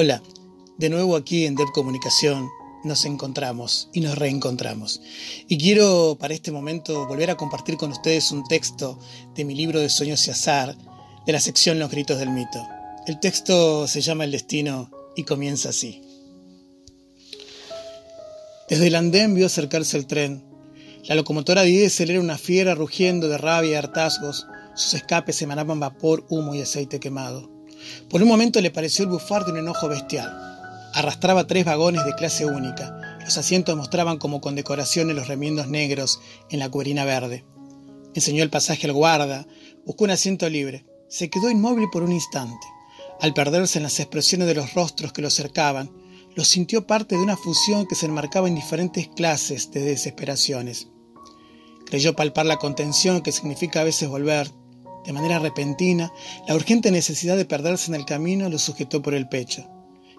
Hola, de nuevo aquí en Dev Comunicación nos encontramos y nos reencontramos. Y quiero para este momento volver a compartir con ustedes un texto de mi libro de Sueños y Azar, de la sección Los Gritos del Mito. El texto se llama El Destino y comienza así. Desde el andén vio acercarse el tren. La locomotora diésel era una fiera rugiendo de rabia y hartazgos. Sus escapes emanaban vapor, humo y aceite quemado. Por un momento le pareció el bufar de un enojo bestial. Arrastraba tres vagones de clase única. Los asientos mostraban como con decoraciones los remiendos negros en la cuerina verde. Enseñó el pasaje al guarda, buscó un asiento libre. Se quedó inmóvil por un instante. Al perderse en las expresiones de los rostros que lo cercaban, lo sintió parte de una fusión que se enmarcaba en diferentes clases de desesperaciones. Creyó palpar la contención que significa a veces volver, de manera repentina, la urgente necesidad de perderse en el camino lo sujetó por el pecho.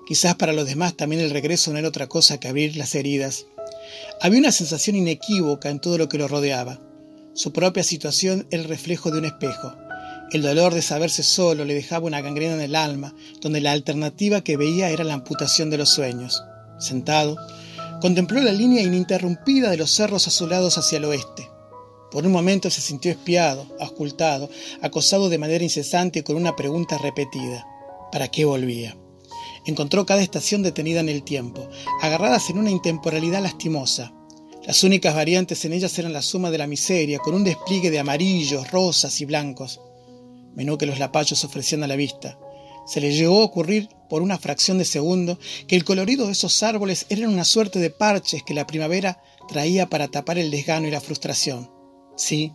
Quizás para los demás también el regreso no era otra cosa que abrir las heridas. Había una sensación inequívoca en todo lo que lo rodeaba. Su propia situación era el reflejo de un espejo. El dolor de saberse solo le dejaba una gangrena en el alma, donde la alternativa que veía era la amputación de los sueños. Sentado, contempló la línea ininterrumpida de los cerros azulados hacia el oeste. Por un momento se sintió espiado, auscultado, acosado de manera incesante con una pregunta repetida. ¿Para qué volvía? Encontró cada estación detenida en el tiempo, agarradas en una intemporalidad lastimosa. Las únicas variantes en ellas eran la suma de la miseria, con un despliegue de amarillos, rosas y blancos. Menú que los lapayos ofrecían a la vista. Se le llegó a ocurrir por una fracción de segundo que el colorido de esos árboles eran una suerte de parches que la primavera traía para tapar el desgano y la frustración. Sí,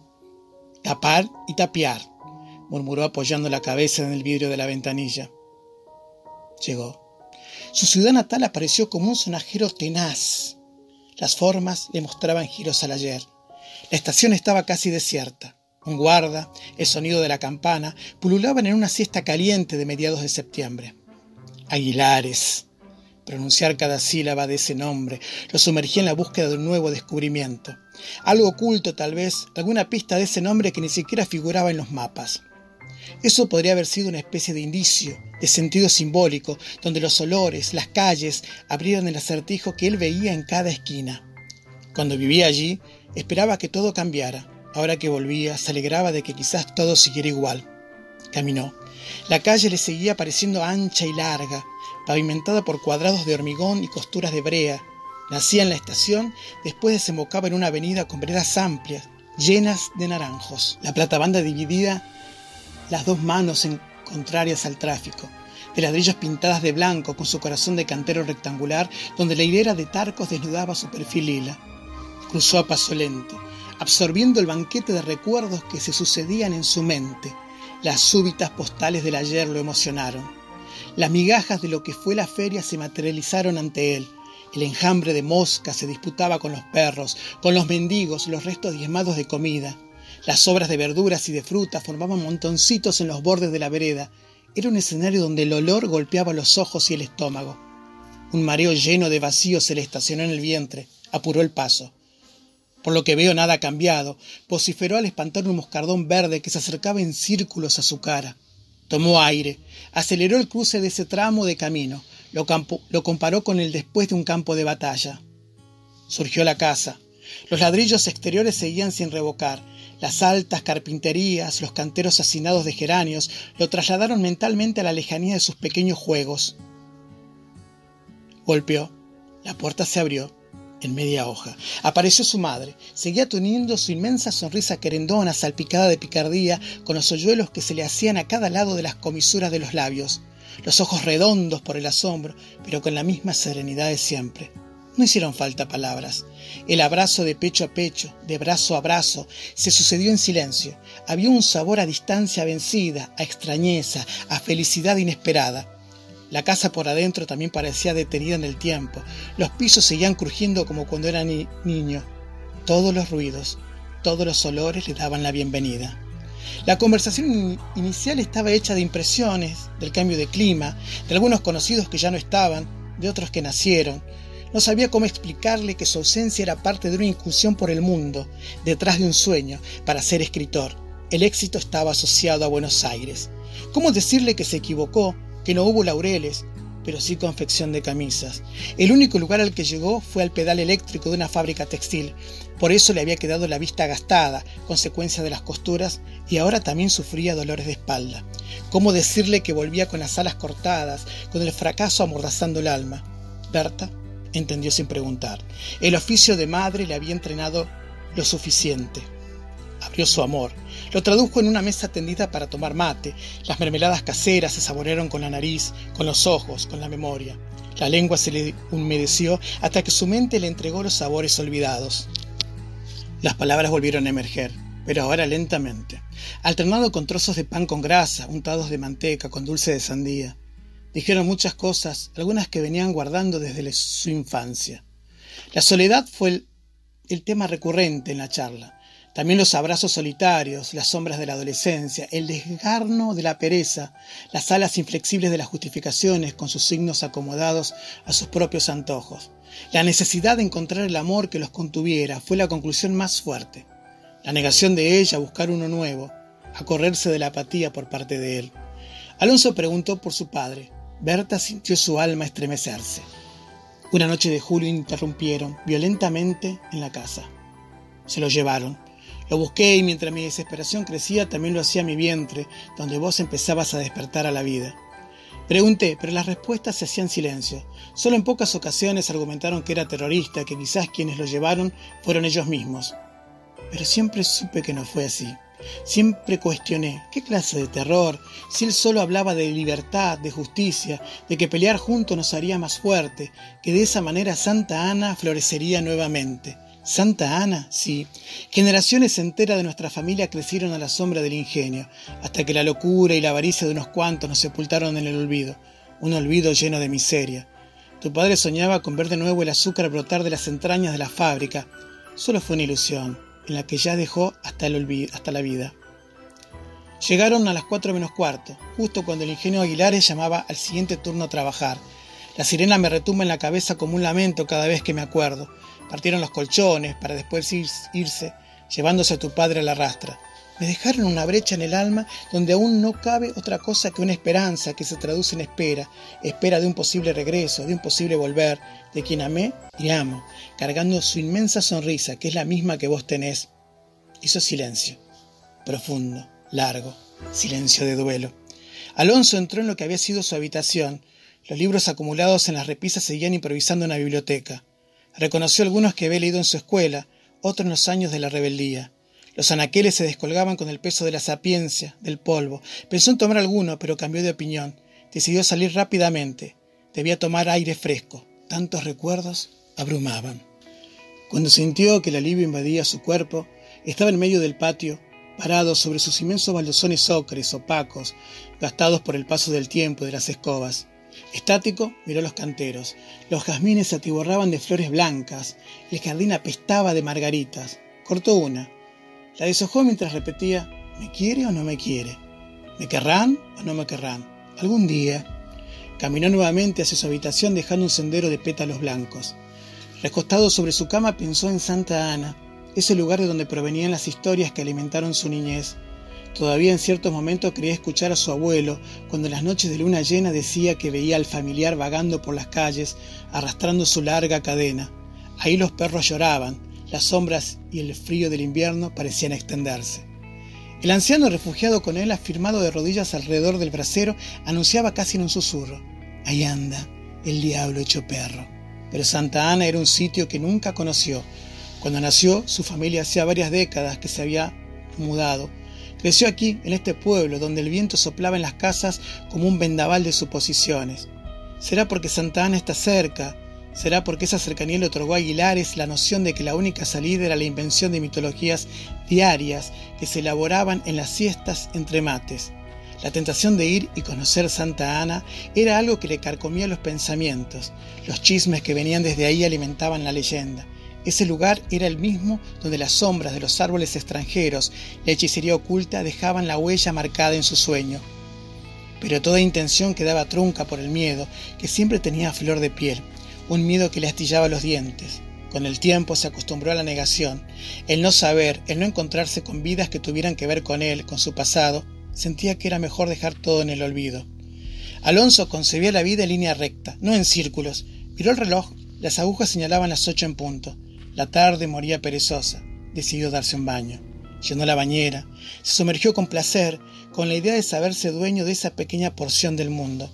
tapar y tapiar, murmuró apoyando la cabeza en el vidrio de la ventanilla. Llegó. Su ciudad natal apareció como un sonajero tenaz. Las formas le mostraban giros al ayer. La estación estaba casi desierta. Un guarda, el sonido de la campana, pululaban en una siesta caliente de mediados de septiembre. Aguilares. Pronunciar cada sílaba de ese nombre lo sumergía en la búsqueda de un nuevo descubrimiento. Algo oculto tal vez, alguna pista de ese nombre que ni siquiera figuraba en los mapas. Eso podría haber sido una especie de indicio, de sentido simbólico, donde los olores, las calles, abrieran el acertijo que él veía en cada esquina. Cuando vivía allí, esperaba que todo cambiara. Ahora que volvía, se alegraba de que quizás todo siguiera igual. Caminó. La calle le seguía pareciendo ancha y larga, pavimentada por cuadrados de hormigón y costuras de brea, Nacía en la estación, después desembocaba en una avenida con veredas amplias, llenas de naranjos. La platabanda dividida las dos manos en contrarias al tráfico, de ladrillos pintadas de blanco con su corazón de cantero rectangular, donde la hilera de tarcos desnudaba su perfil lila. Cruzó a paso lento, absorbiendo el banquete de recuerdos que se sucedían en su mente. Las súbitas postales del ayer lo emocionaron. Las migajas de lo que fue la feria se materializaron ante él, el enjambre de moscas se disputaba con los perros, con los mendigos, los restos diezmados de comida. Las sobras de verduras y de fruta formaban montoncitos en los bordes de la vereda. Era un escenario donde el olor golpeaba los ojos y el estómago. Un mareo lleno de vacío se le estacionó en el vientre. Apuró el paso. Por lo que veo nada ha cambiado, vociferó al espantar un moscardón verde que se acercaba en círculos a su cara. Tomó aire, aceleró el cruce de ese tramo de camino, lo, comparó con el después de un campo de batalla. Surgió la casa. Los ladrillos exteriores seguían sin revocar. Las altas carpinterías, los canteros hacinados de geranios, lo trasladaron mentalmente a la lejanía de sus pequeños juegos. Golpeó. La puerta se abrió. En media hoja. Apareció su madre. Seguía teniendo su inmensa sonrisa querendona, salpicada de picardía, con los hoyuelos que se le hacían a cada lado de las comisuras de los labios los ojos redondos por el asombro, pero con la misma serenidad de siempre. No hicieron falta palabras. El abrazo de pecho a pecho, de brazo a brazo, se sucedió en silencio. Había un sabor a distancia vencida, a extrañeza, a felicidad inesperada. La casa por adentro también parecía detenida en el tiempo. Los pisos seguían crujiendo como cuando era niño. Todos los ruidos, todos los olores le daban la bienvenida. La conversación inicial estaba hecha de impresiones, del cambio de clima, de algunos conocidos que ya no estaban, de otros que nacieron, no sabía cómo explicarle que su ausencia era parte de una incursión por el mundo, detrás de un sueño, para ser escritor. El éxito estaba asociado a Buenos Aires. ¿Cómo decirle que se equivocó, que no hubo laureles, pero sí confección de camisas? El único lugar al que llegó fue al pedal eléctrico de una fábrica textil. Por eso le había quedado la vista gastada, consecuencia de las costuras, y ahora también sufría dolores de espalda. ¿Cómo decirle que volvía con las alas cortadas, con el fracaso amordazando el alma? Berta entendió sin preguntar. El oficio de madre le había entrenado lo suficiente. Abrió su amor. Lo tradujo en una mesa tendida para tomar mate. Las mermeladas caseras se saborearon con la nariz, con los ojos, con la memoria. La lengua se le humedeció hasta que su mente le entregó los sabores olvidados. Las palabras volvieron a emerger, pero ahora lentamente, alternado con trozos de pan con grasa, untados de manteca, con dulce de sandía. Dijeron muchas cosas, algunas que venían guardando desde su infancia. La soledad fue el, tema recurrente en la charla. También los abrazos solitarios, las sombras de la adolescencia, el desgarno de la pereza, las alas inflexibles de las justificaciones con sus signos acomodados a sus propios antojos. La necesidad de encontrar el amor que los contuviera fue la conclusión más fuerte. La negación de ella a buscar uno nuevo, a correrse de la apatía por parte de él. Alonso preguntó por su padre, Berta sintió su alma estremecerse. Una noche de julio interrumpieron violentamente en la casa. Se lo llevaron. Lo busqué y mientras mi desesperación crecía también lo hacía mi vientre, donde vos empezabas a despertar a la vida. Pregunté, pero las respuestas se hacían silencio. Solo en pocas ocasiones argumentaron que era terrorista, que quizás quienes lo llevaron fueron ellos mismos. Pero siempre supe que no fue así. Siempre cuestioné, ¿qué clase de terror? Si él solo hablaba de libertad, de justicia, de que pelear juntos nos haría más fuerte, que de esa manera Santa Ana florecería nuevamente. Santa Ana, sí. Generaciones enteras de nuestra familia crecieron a la sombra del ingenio, hasta que la locura y la avaricia de unos cuantos nos sepultaron en el olvido, un olvido lleno de miseria. Tu padre soñaba con ver de nuevo el azúcar brotar de las entrañas de la fábrica. Solo fue una ilusión en la que ya dejó hasta, el hasta la vida. Llegaron a las cuatro menos cuarto, justo cuando el ingenio Aguilares llamaba al siguiente turno a trabajar. La sirena me retumba en la cabeza como un lamento cada vez que me acuerdo. Partieron los colchones para después irse, llevándose a tu padre a la rastra. Me dejaron una brecha en el alma donde aún no cabe otra cosa que una esperanza que se traduce en espera, espera de un posible regreso, de un posible volver, de quien amé y amo, cargando su inmensa sonrisa, que es la misma que vos tenés. Hizo silencio, profundo, largo, silencio de duelo. Alonso entró en lo que había sido su habitación. Los libros acumulados en las repisas seguían improvisando en la biblioteca. Reconoció algunos que había leído en su escuela, otros en los años de la rebeldía. Los anaqueles se descolgaban con el peso de la sapiencia, del polvo. Pensó en tomar alguno, pero cambió de opinión. Decidió salir rápidamente. Debía tomar aire fresco. Tantos recuerdos abrumaban. Cuando sintió que el alivio invadía su cuerpo, estaba en medio del patio, parado sobre sus inmensos baldosones ocres, opacos, gastados por el paso del tiempo y de las escobas. Estático, miró los canteros. Los jazmines se atiborraban de flores blancas. El jardín apestaba de margaritas. Cortó una. La deshojó mientras repetía, ¿me quiere o no me quiere? ¿Me querrán o no me querrán? Algún día. Caminó nuevamente hacia su habitación dejando un sendero de pétalos blancos. Recostado sobre su cama pensó en Santa Ana, ese lugar de donde provenían las historias que alimentaron su niñez. Todavía en ciertos momentos creía escuchar a su abuelo cuando en las noches de luna llena decía que veía al familiar vagando por las calles, arrastrando su larga cadena. Ahí los perros lloraban, las sombras y el frío del invierno parecían extenderse. El anciano refugiado con él, afirmado de rodillas alrededor del brasero, anunciaba casi en un susurro. Ahí anda, el diablo hecho perro. Pero Santa Ana era un sitio que nunca conoció. Cuando nació, su familia hacía varias décadas que se había mudado. Creció aquí, en este pueblo, donde el viento soplaba en las casas como un vendaval de suposiciones. ¿Será porque Santa Ana está cerca Será porque esa cercanía le otorgó a Aguilares la noción de que la única salida era la invención de mitologías diarias que se elaboraban en las siestas entre mates. La tentación de ir y conocer Santa Ana era algo que le carcomía los pensamientos. Los chismes que venían desde ahí alimentaban la leyenda. Ese lugar era el mismo donde las sombras de los árboles extranjeros, la hechicería oculta, dejaban la huella marcada en su sueño. Pero toda intención quedaba trunca por el miedo, que siempre tenía flor de piel un miedo que le astillaba los dientes. Con el tiempo se acostumbró a la negación, el no saber, el no encontrarse con vidas que tuvieran que ver con él, con su pasado, sentía que era mejor dejar todo en el olvido. Alonso concebía la vida en línea recta, no en círculos. Miró el reloj, las agujas señalaban las ocho en punto. La tarde moría perezosa. Decidió darse un baño. Llenó la bañera, se sumergió con placer, con la idea de saberse dueño de esa pequeña porción del mundo.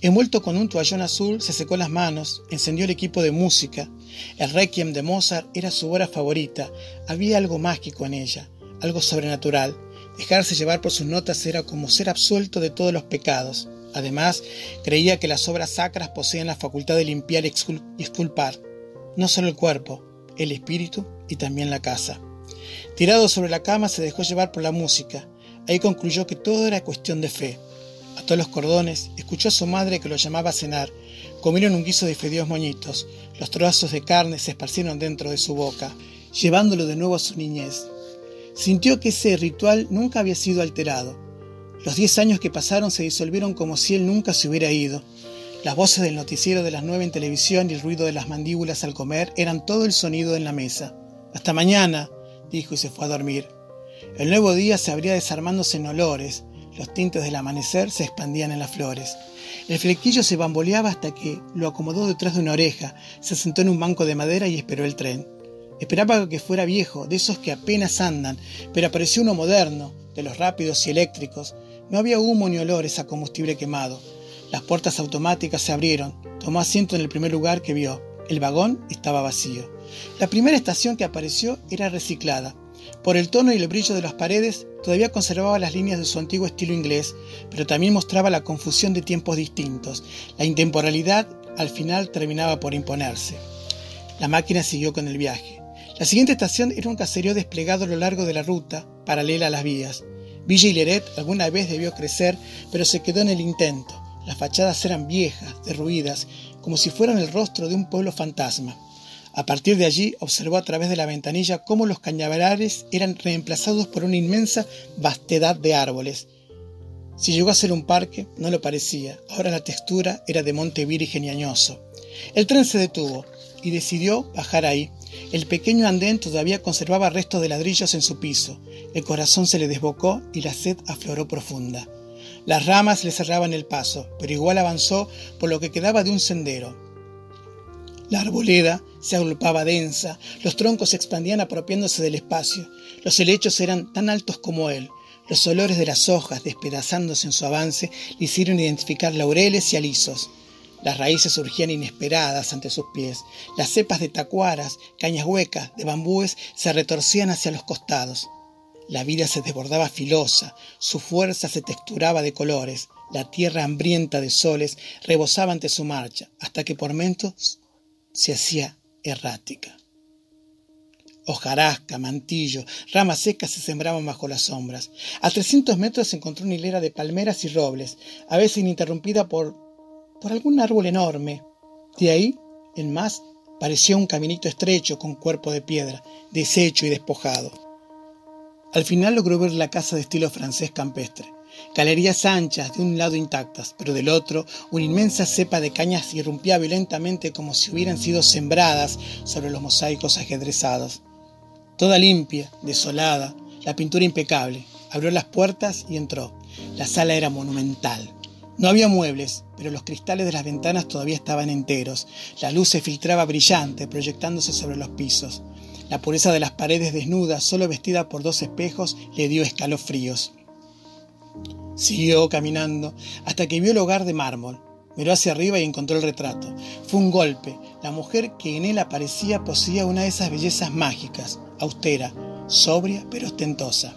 Envuelto con un toallón azul, se secó las manos, encendió el equipo de música. El requiem de Mozart era su obra favorita. Había algo mágico en ella, algo sobrenatural. Dejarse llevar por sus notas era como ser absuelto de todos los pecados. Además, creía que las obras sacras poseían la facultad de limpiar y exculpar, no solo el cuerpo, el espíritu y también la casa. Tirado sobre la cama, se dejó llevar por la música. Ahí concluyó que todo era cuestión de fe ató los cordones, escuchó a su madre que lo llamaba a cenar. Comieron un guiso de fideos moñitos. Los trozos de carne se esparcieron dentro de su boca, llevándolo de nuevo a su niñez. Sintió que ese ritual nunca había sido alterado. Los diez años que pasaron se disolvieron como si él nunca se hubiera ido. Las voces del noticiero de las nueve en televisión y el ruido de las mandíbulas al comer eran todo el sonido en la mesa. Hasta mañana, dijo y se fue a dormir. El nuevo día se abría desarmándose en olores, los tintes del amanecer se expandían en las flores. El flequillo se bamboleaba hasta que lo acomodó detrás de una oreja, se sentó en un banco de madera y esperó el tren. Esperaba que fuera viejo, de esos que apenas andan, pero apareció uno moderno, de los rápidos y eléctricos. No había humo ni olores a combustible quemado. Las puertas automáticas se abrieron. Tomó asiento en el primer lugar que vio. El vagón estaba vacío. La primera estación que apareció era reciclada. Por el tono y el brillo de las paredes, todavía conservaba las líneas de su antiguo estilo inglés, pero también mostraba la confusión de tiempos distintos. La intemporalidad al final terminaba por imponerse. La máquina siguió con el viaje. La siguiente estación era un caserío desplegado a lo largo de la ruta, paralela a las vías. Villa alguna vez debió crecer, pero se quedó en el intento. Las fachadas eran viejas, derruidas, como si fueran el rostro de un pueblo fantasma. A partir de allí observó a través de la ventanilla cómo los cañaverares eran reemplazados por una inmensa vastedad de árboles. Si llegó a ser un parque, no lo parecía. Ahora la textura era de monte virgen y añoso. El tren se detuvo y decidió bajar ahí. El pequeño andén todavía conservaba restos de ladrillos en su piso. El corazón se le desbocó y la sed afloró profunda. Las ramas le cerraban el paso, pero igual avanzó por lo que quedaba de un sendero. La arboleda se agrupaba densa, los troncos se expandían apropiándose del espacio, los helechos eran tan altos como él, los olores de las hojas despedazándose en su avance le hicieron identificar laureles y alisos. Las raíces surgían inesperadas ante sus pies, las cepas de tacuaras, cañas huecas, de bambúes se retorcían hacia los costados. La vida se desbordaba filosa, su fuerza se texturaba de colores, la tierra hambrienta de soles rebosaba ante su marcha, hasta que por momentos se hacía errática. Hojarasca, mantillo, ramas secas se sembraban bajo las sombras. A 300 metros se encontró una hilera de palmeras y robles, a veces ininterrumpida por, por algún árbol enorme. De ahí, en más, pareció un caminito estrecho con cuerpo de piedra, deshecho y despojado. Al final logró ver la casa de estilo francés campestre. Galerías anchas de un lado intactas, pero del otro una inmensa cepa de cañas irrumpía violentamente como si hubieran sido sembradas sobre los mosaicos ajedrezados. Toda limpia, desolada, la pintura impecable. Abrió las puertas y entró. La sala era monumental. No había muebles, pero los cristales de las ventanas todavía estaban enteros. La luz se filtraba brillante, proyectándose sobre los pisos. La pureza de las paredes desnudas, solo vestida por dos espejos, le dio escalofríos. Siguió caminando hasta que vio el hogar de mármol. Miró hacia arriba y encontró el retrato. Fue un golpe. La mujer que en él aparecía poseía una de esas bellezas mágicas, austera, sobria pero ostentosa.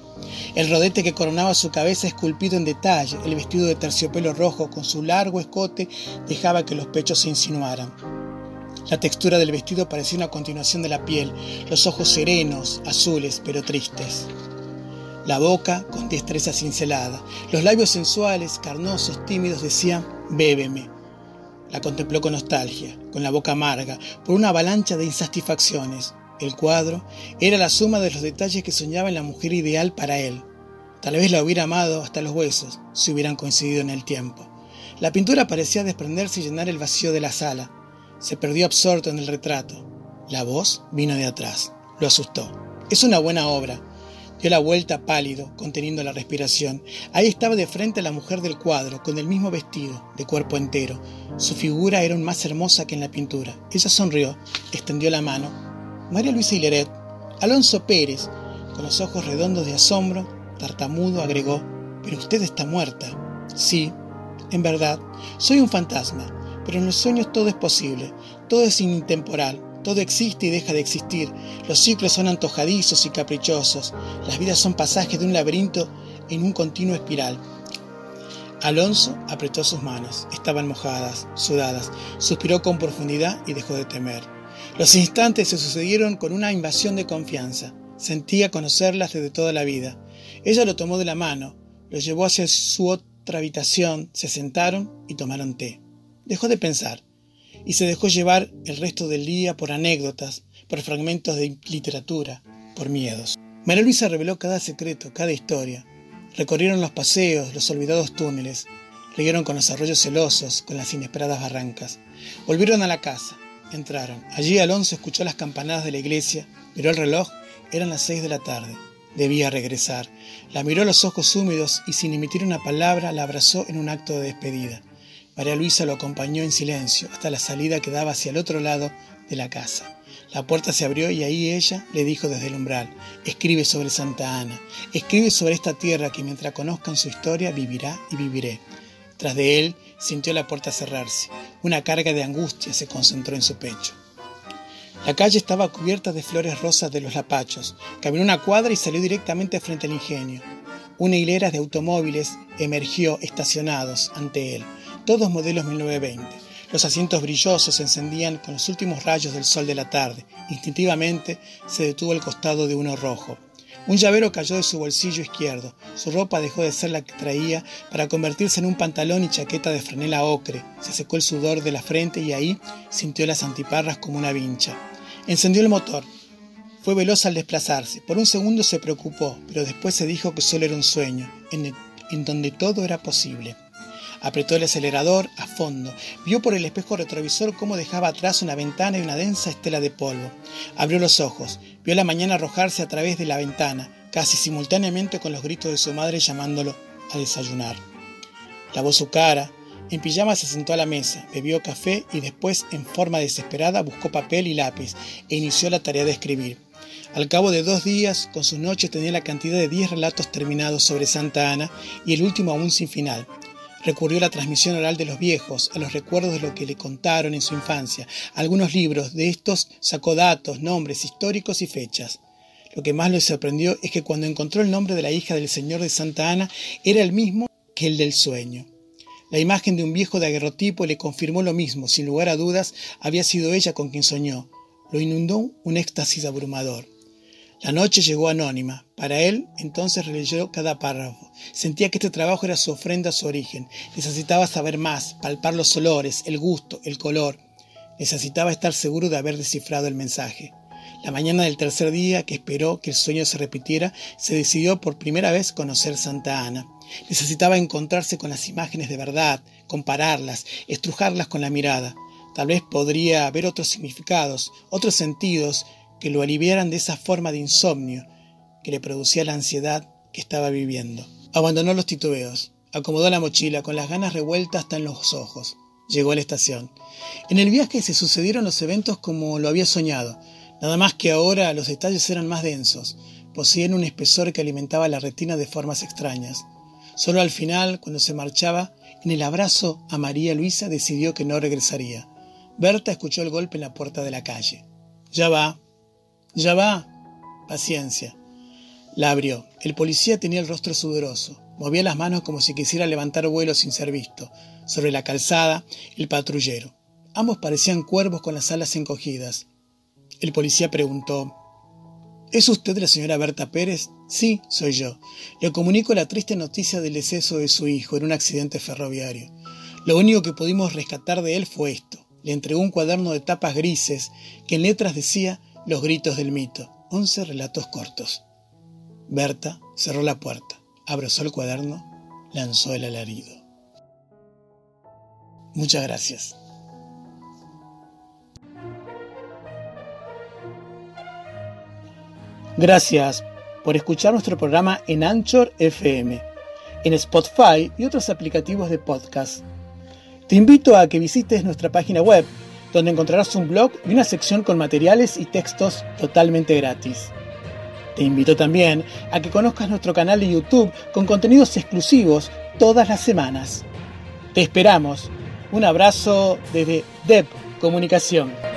El rodete que coronaba su cabeza esculpido en detalle, el vestido de terciopelo rojo con su largo escote dejaba que los pechos se insinuaran. La textura del vestido parecía una continuación de la piel, los ojos serenos, azules, pero tristes. La boca con destreza cincelada, los labios sensuales, carnosos, tímidos decían, bébeme. La contempló con nostalgia, con la boca amarga, por una avalancha de insatisfacciones. El cuadro era la suma de los detalles que soñaba en la mujer ideal para él. Tal vez la hubiera amado hasta los huesos, si hubieran coincidido en el tiempo. La pintura parecía desprenderse y llenar el vacío de la sala. Se perdió absorto en el retrato. La voz vino de atrás. Lo asustó. Es una buena obra. Dio la vuelta pálido, conteniendo la respiración. Ahí estaba de frente la mujer del cuadro, con el mismo vestido, de cuerpo entero. Su figura era aún más hermosa que en la pintura. Ella sonrió, extendió la mano. María Luisa Hileret, Alonso Pérez, con los ojos redondos de asombro, tartamudo, agregó, pero usted está muerta. Sí, en verdad, soy un fantasma, pero en los sueños todo es posible, todo es intemporal, todo existe y deja de existir, los ciclos son antojadizos y caprichosos, las vidas son pasajes de un laberinto en un continuo espiral. Alonso apretó sus manos, estaban mojadas, sudadas, suspiró con profundidad y dejó de temer. Los instantes se sucedieron con una invasión de confianza. Sentía conocerlas desde toda la vida. Ella lo tomó de la mano, lo llevó hacia su otra habitación, se sentaron y tomaron té. Dejó de pensar y se dejó llevar el resto del día por anécdotas, por fragmentos de literatura, por miedos. María Luisa reveló cada secreto, cada historia. Recorrieron los paseos, los olvidados túneles, rieron con los arroyos celosos, con las inesperadas barrancas. Volvieron a la casa, entraron. Allí Alonso escuchó las campanadas de la iglesia, miró el reloj, eran las seis de la tarde. Debía regresar. La miró a los ojos húmedos y sin emitir una palabra la abrazó en un acto de despedida. María Luisa lo acompañó en silencio hasta la salida que daba hacia el otro lado de la casa. La puerta se abrió y ahí ella le dijo desde el umbral, escribe sobre Santa Ana, escribe sobre esta tierra que mientras conozcan su historia vivirá y viviré. Tras de él sintió la puerta cerrarse. Una carga de angustia se concentró en su pecho. La calle estaba cubierta de flores rosas de los lapachos. Caminó una cuadra y salió directamente frente al ingenio. Una hilera de automóviles emergió estacionados ante él, todos modelos 1920. Los asientos brillosos se encendían con los últimos rayos del sol de la tarde. Instintivamente se detuvo al costado de uno rojo. Un llavero cayó de su bolsillo izquierdo. Su ropa dejó de ser la que traía para convertirse en un pantalón y chaqueta de franela ocre. Se secó el sudor de la frente y ahí sintió las antiparras como una vincha. Encendió el motor. Fue veloz al desplazarse. Por un segundo se preocupó, pero después se dijo que solo era un sueño, en, en donde todo era posible. Apretó el acelerador a fondo. Vio por el espejo retrovisor cómo dejaba atrás una ventana y una densa estela de polvo. Abrió los ojos. Vio la mañana arrojarse a través de la ventana, casi simultáneamente con los gritos de su madre llamándolo a desayunar. Lavó su cara, en pijama se sentó a la mesa, bebió café y después, en forma desesperada, buscó papel y lápiz e inició la tarea de escribir. Al cabo de dos días, con sus noches tenía la cantidad de diez relatos terminados sobre Santa Ana y el último aún sin final. Recurrió a la transmisión oral de los viejos, a los recuerdos de lo que le contaron en su infancia. algunos libros de estos sacó datos, nombres históricos y fechas. Lo que más le sorprendió es que cuando encontró el nombre de la hija del señor de Santa Ana era el mismo que el del sueño. La imagen de un viejo de aguerrotipo le confirmó lo mismo, sin lugar a dudas, había sido ella con quien soñó. Lo inundó un éxtasis abrumador. La noche llegó anónima. Para él, entonces releyó cada párrafo. Sentía que este trabajo era su ofrenda a su origen. Necesitaba saber más, palpar los olores, el gusto, el color. Necesitaba estar seguro de haber descifrado el mensaje. La mañana del tercer día, que esperó que el sueño se repitiera, se decidió por primera vez conocer Santa Ana. Necesitaba encontrarse con las imágenes de verdad, compararlas, estrujarlas con la mirada. Tal vez podría haber otros significados, otros sentidos que lo aliviaran de esa forma de insomnio que le producía la ansiedad que estaba viviendo. Abandonó los titubeos, acomodó la mochila con las ganas revueltas hasta en los ojos. Llegó a la estación. En el viaje se sucedieron los eventos como lo había soñado, nada más que ahora los detalles eran más densos, poseían un espesor que alimentaba la retina de formas extrañas. Solo al final, cuando se marchaba, en el abrazo a María Luisa decidió que no regresaría. Berta escuchó el golpe en la puerta de la calle. Ya va, ya va. Paciencia. La abrió. El policía tenía el rostro sudoroso. Movía las manos como si quisiera levantar vuelo sin ser visto. Sobre la calzada, el patrullero. Ambos parecían cuervos con las alas encogidas. El policía preguntó, ¿Es usted la señora Berta Pérez? Sí, soy yo. Le comunico la triste noticia del deceso de su hijo en un accidente ferroviario. Lo único que pudimos rescatar de él fue esto. Le entregó un cuaderno de tapas grises que en letras decía Los gritos del mito. Once relatos cortos. Berta cerró la puerta, abrazó el cuaderno, lanzó el alarido. Muchas gracias. Gracias por escuchar nuestro programa en Anchor FM, en Spotify y otros aplicativos de podcast. Te invito a que visites nuestra página web, donde encontrarás un blog y una sección con materiales y textos totalmente gratis. Te invito también a que conozcas nuestro canal de YouTube con contenidos exclusivos todas las semanas. Te esperamos. Un abrazo desde DEP Comunicación.